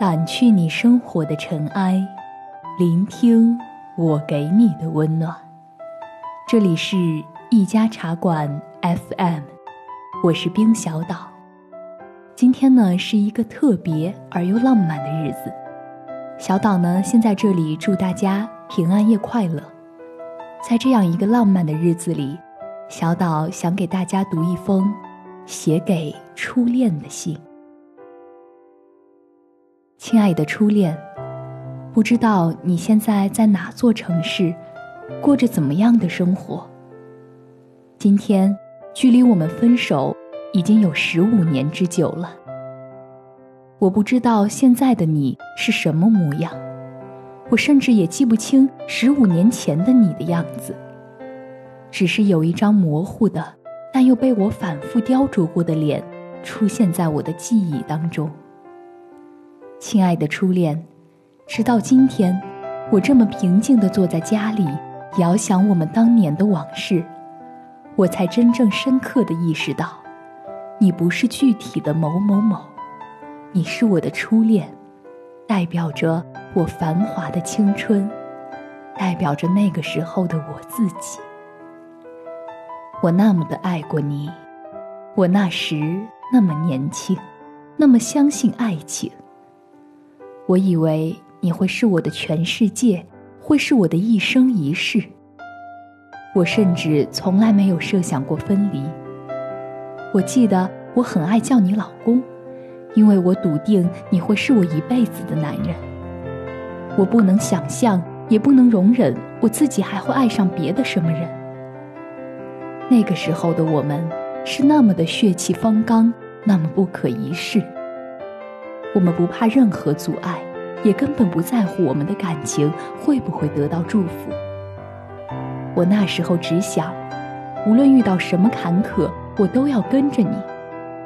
掸去你生活的尘埃，聆听我给你的温暖。这里是一家茶馆 FM，我是冰小岛。今天呢是一个特别而又浪漫的日子，小岛呢先在这里祝大家平安夜快乐。在这样一个浪漫的日子里，小岛想给大家读一封写给初恋的信。亲爱的初恋，不知道你现在在哪座城市，过着怎么样的生活？今天，距离我们分手已经有十五年之久了。我不知道现在的你是什么模样，我甚至也记不清十五年前的你的样子。只是有一张模糊的，但又被我反复雕琢过的脸，出现在我的记忆当中。亲爱的初恋，直到今天，我这么平静地坐在家里，遥想我们当年的往事，我才真正深刻地意识到，你不是具体的某某某，你是我的初恋，代表着我繁华的青春，代表着那个时候的我自己。我那么的爱过你，我那时那么年轻，那么相信爱情。我以为你会是我的全世界，会是我的一生一世。我甚至从来没有设想过分离。我记得我很爱叫你老公，因为我笃定你会是我一辈子的男人。我不能想象，也不能容忍我自己还会爱上别的什么人。那个时候的我们，是那么的血气方刚，那么不可一世。我们不怕任何阻碍，也根本不在乎我们的感情会不会得到祝福。我那时候只想，无论遇到什么坎坷，我都要跟着你；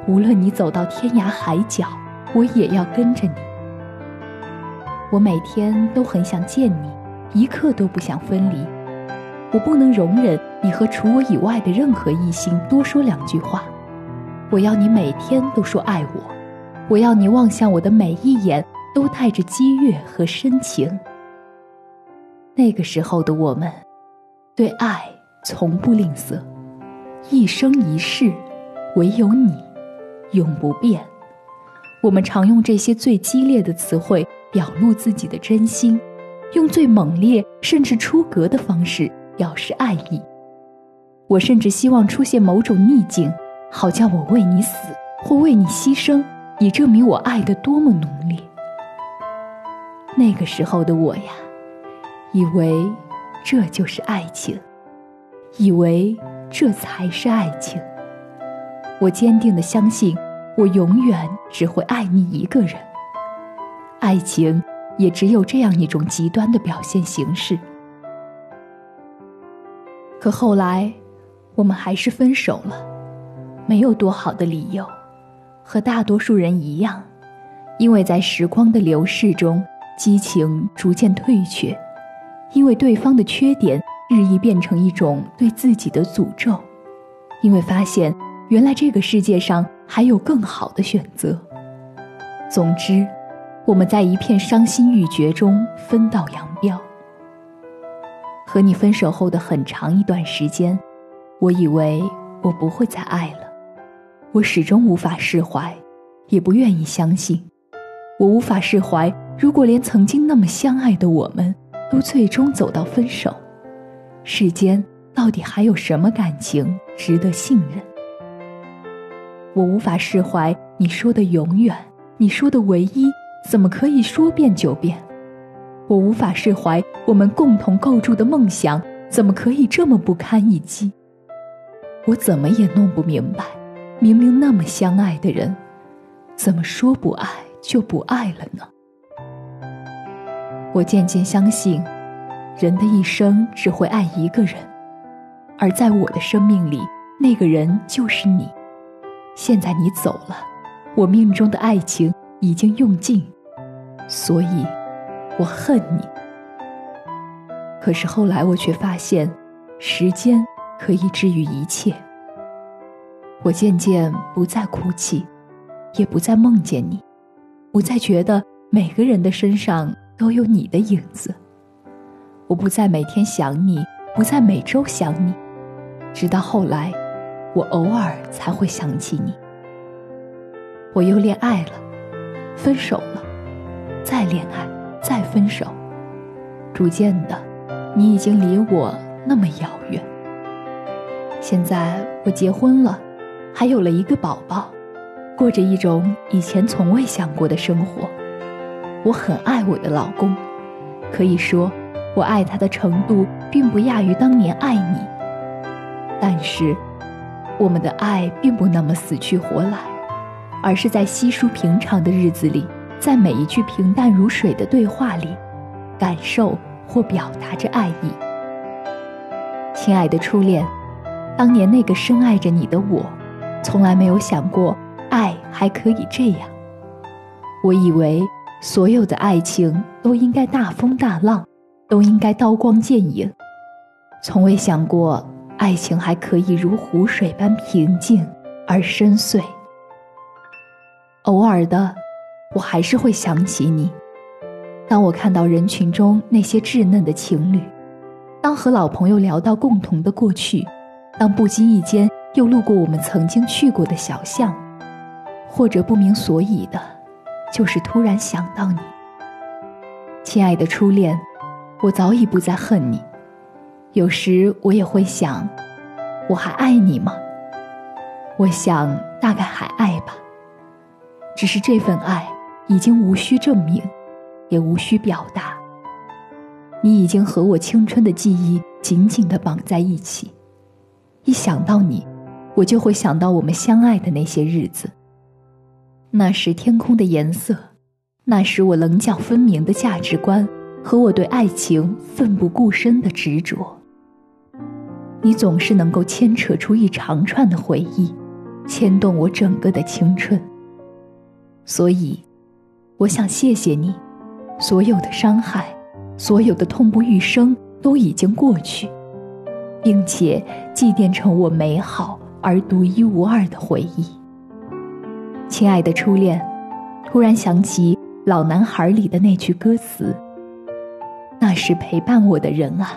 无论你走到天涯海角，我也要跟着你。我每天都很想见你，一刻都不想分离。我不能容忍你和除我以外的任何异性多说两句话。我要你每天都说爱我。我要你望向我的每一眼，都带着激越和深情。那个时候的我们，对爱从不吝啬，一生一世，唯有你，永不变。我们常用这些最激烈的词汇表露自己的真心，用最猛烈甚至出格的方式表示爱意。我甚至希望出现某种逆境，好叫我为你死，或为你牺牲。以证明我爱的多么浓烈。那个时候的我呀，以为这就是爱情，以为这才是爱情。我坚定的相信，我永远只会爱你一个人。爱情也只有这样一种极端的表现形式。可后来，我们还是分手了，没有多好的理由。和大多数人一样，因为在时光的流逝中，激情逐渐退却，因为对方的缺点日益变成一种对自己的诅咒，因为发现原来这个世界上还有更好的选择。总之，我们在一片伤心欲绝中分道扬镳。和你分手后的很长一段时间，我以为我不会再爱了。我始终无法释怀，也不愿意相信。我无法释怀，如果连曾经那么相爱的我们，都最终走到分手，世间到底还有什么感情值得信任？我无法释怀你说的永远，你说的唯一，怎么可以说变就变？我无法释怀我们共同构筑的梦想，怎么可以这么不堪一击？我怎么也弄不明白。明明那么相爱的人，怎么说不爱就不爱了呢？我渐渐相信，人的一生只会爱一个人，而在我的生命里，那个人就是你。现在你走了，我命中的爱情已经用尽，所以，我恨你。可是后来我却发现，时间可以治愈一切。我渐渐不再哭泣，也不再梦见你，不再觉得每个人的身上都有你的影子。我不再每天想你，不再每周想你，直到后来，我偶尔才会想起你。我又恋爱了，分手了，再恋爱，再分手，逐渐的，你已经离我那么遥远。现在我结婚了，还有了一个宝宝，过着一种以前从未想过的生活。我很爱我的老公，可以说。我爱他的程度并不亚于当年爱你，但是，我们的爱并不那么死去活来，而是在稀疏平常的日子里，在每一句平淡如水的对话里，感受或表达着爱意。亲爱的初恋，当年那个深爱着你的我，从来没有想过爱还可以这样。我以为所有的爱情都应该大风大浪。都应该刀光剑影，从未想过爱情还可以如湖水般平静而深邃。偶尔的，我还是会想起你。当我看到人群中那些稚嫩的情侣，当和老朋友聊到共同的过去，当不经意间又路过我们曾经去过的小巷，或者不明所以的，就是突然想到你，亲爱的初恋。我早已不再恨你，有时我也会想，我还爱你吗？我想大概还爱吧，只是这份爱已经无需证明，也无需表达。你已经和我青春的记忆紧紧地绑在一起，一想到你，我就会想到我们相爱的那些日子。那时天空的颜色，那时我棱角分明的价值观。和我对爱情奋不顾身的执着，你总是能够牵扯出一长串的回忆，牵动我整个的青春。所以，我想谢谢你，所有的伤害，所有的痛不欲生都已经过去，并且祭奠成我美好而独一无二的回忆。亲爱的初恋，突然想起《老男孩》里的那句歌词。那是陪伴我的人啊，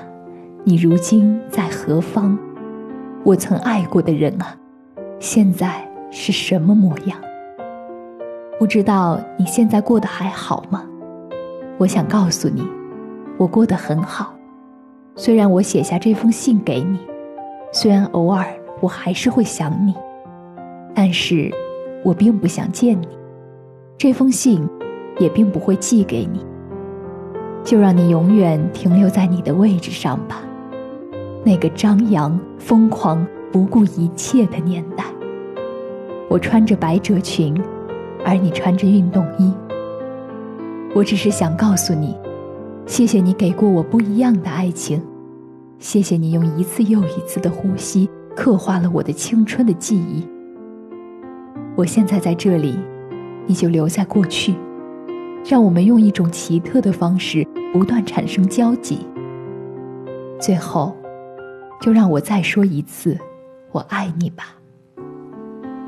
你如今在何方？我曾爱过的人啊，现在是什么模样？不知道你现在过得还好吗？我想告诉你，我过得很好。虽然我写下这封信给你，虽然偶尔我还是会想你，但是我并不想见你，这封信也并不会寄给你。就让你永远停留在你的位置上吧，那个张扬、疯狂、不顾一切的年代。我穿着百褶裙，而你穿着运动衣。我只是想告诉你，谢谢你给过我不一样的爱情，谢谢你用一次又一次的呼吸刻画了我的青春的记忆。我现在在这里，你就留在过去。让我们用一种奇特的方式不断产生交集。最后，就让我再说一次“我爱你”吧。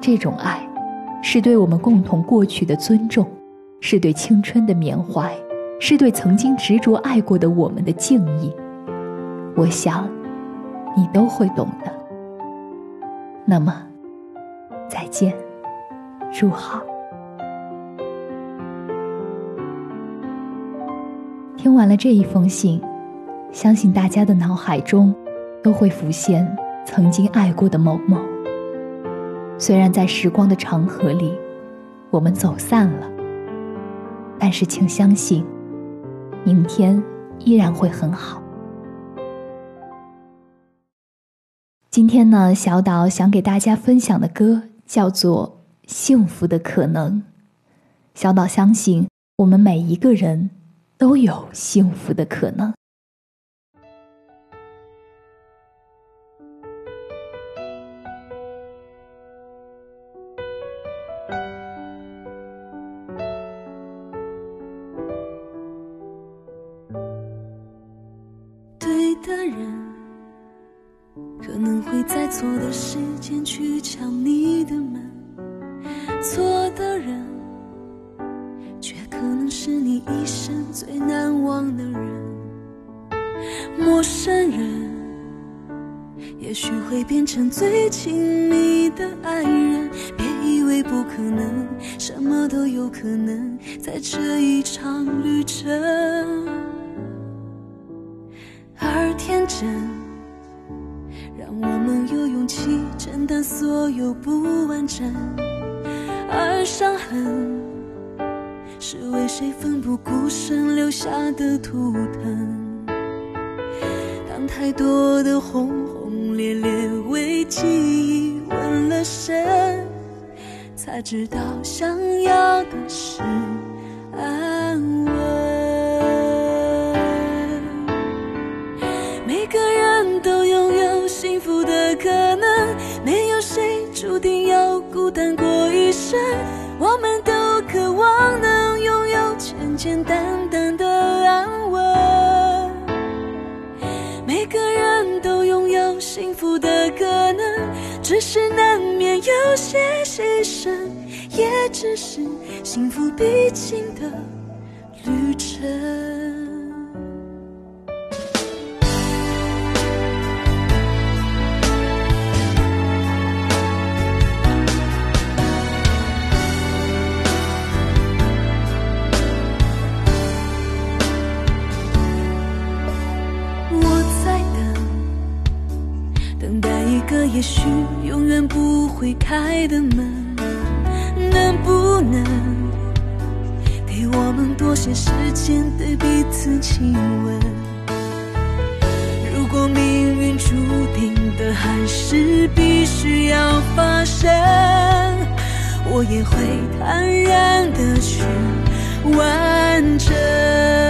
这种爱，是对我们共同过去的尊重，是对青春的缅怀，是对曾经执着爱过的我们的敬意。我想，你都会懂的。那么，再见，祝好。听完了这一封信，相信大家的脑海中都会浮现曾经爱过的某某。虽然在时光的长河里，我们走散了，但是请相信，明天依然会很好。今天呢，小岛想给大家分享的歌叫做《幸福的可能》。小岛相信，我们每一个人。都有幸福的可能。对的人，在错的时间去敲你的门；错的人，却可能。是你一生最难忘的人。陌生人，也许会变成最亲密的爱人。别以为不可能，什么都有可能，在这一场旅程。而天真，们有勇气承担所有不完整。而伤痕，是为谁奋不顾身留下的图腾。当太多的轰轰烈烈为记忆纹了身，才知道想要的是安稳。注定要孤单过一生。我们都渴望能拥有简简单单的安稳。每个人都拥有幸福的可能，只是难免有些牺牲，也只是幸福必经的旅程。也许永远不会开的门，能不能给我们多些时间对彼此亲吻？如果命运注定的还是必须要发生，我也会坦然的去完成。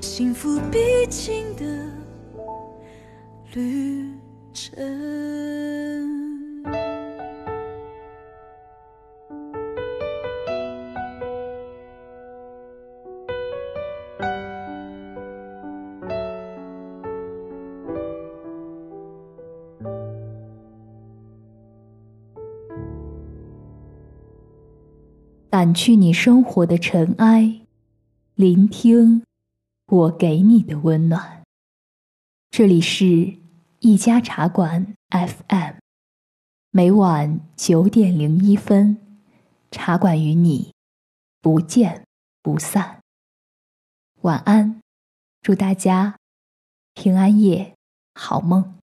幸福必经的旅程。掸去你生活的尘埃，聆听我给你的温暖。这里是一家茶馆 FM，每晚九点零一分，茶馆与你不见不散。晚安，祝大家平安夜好梦。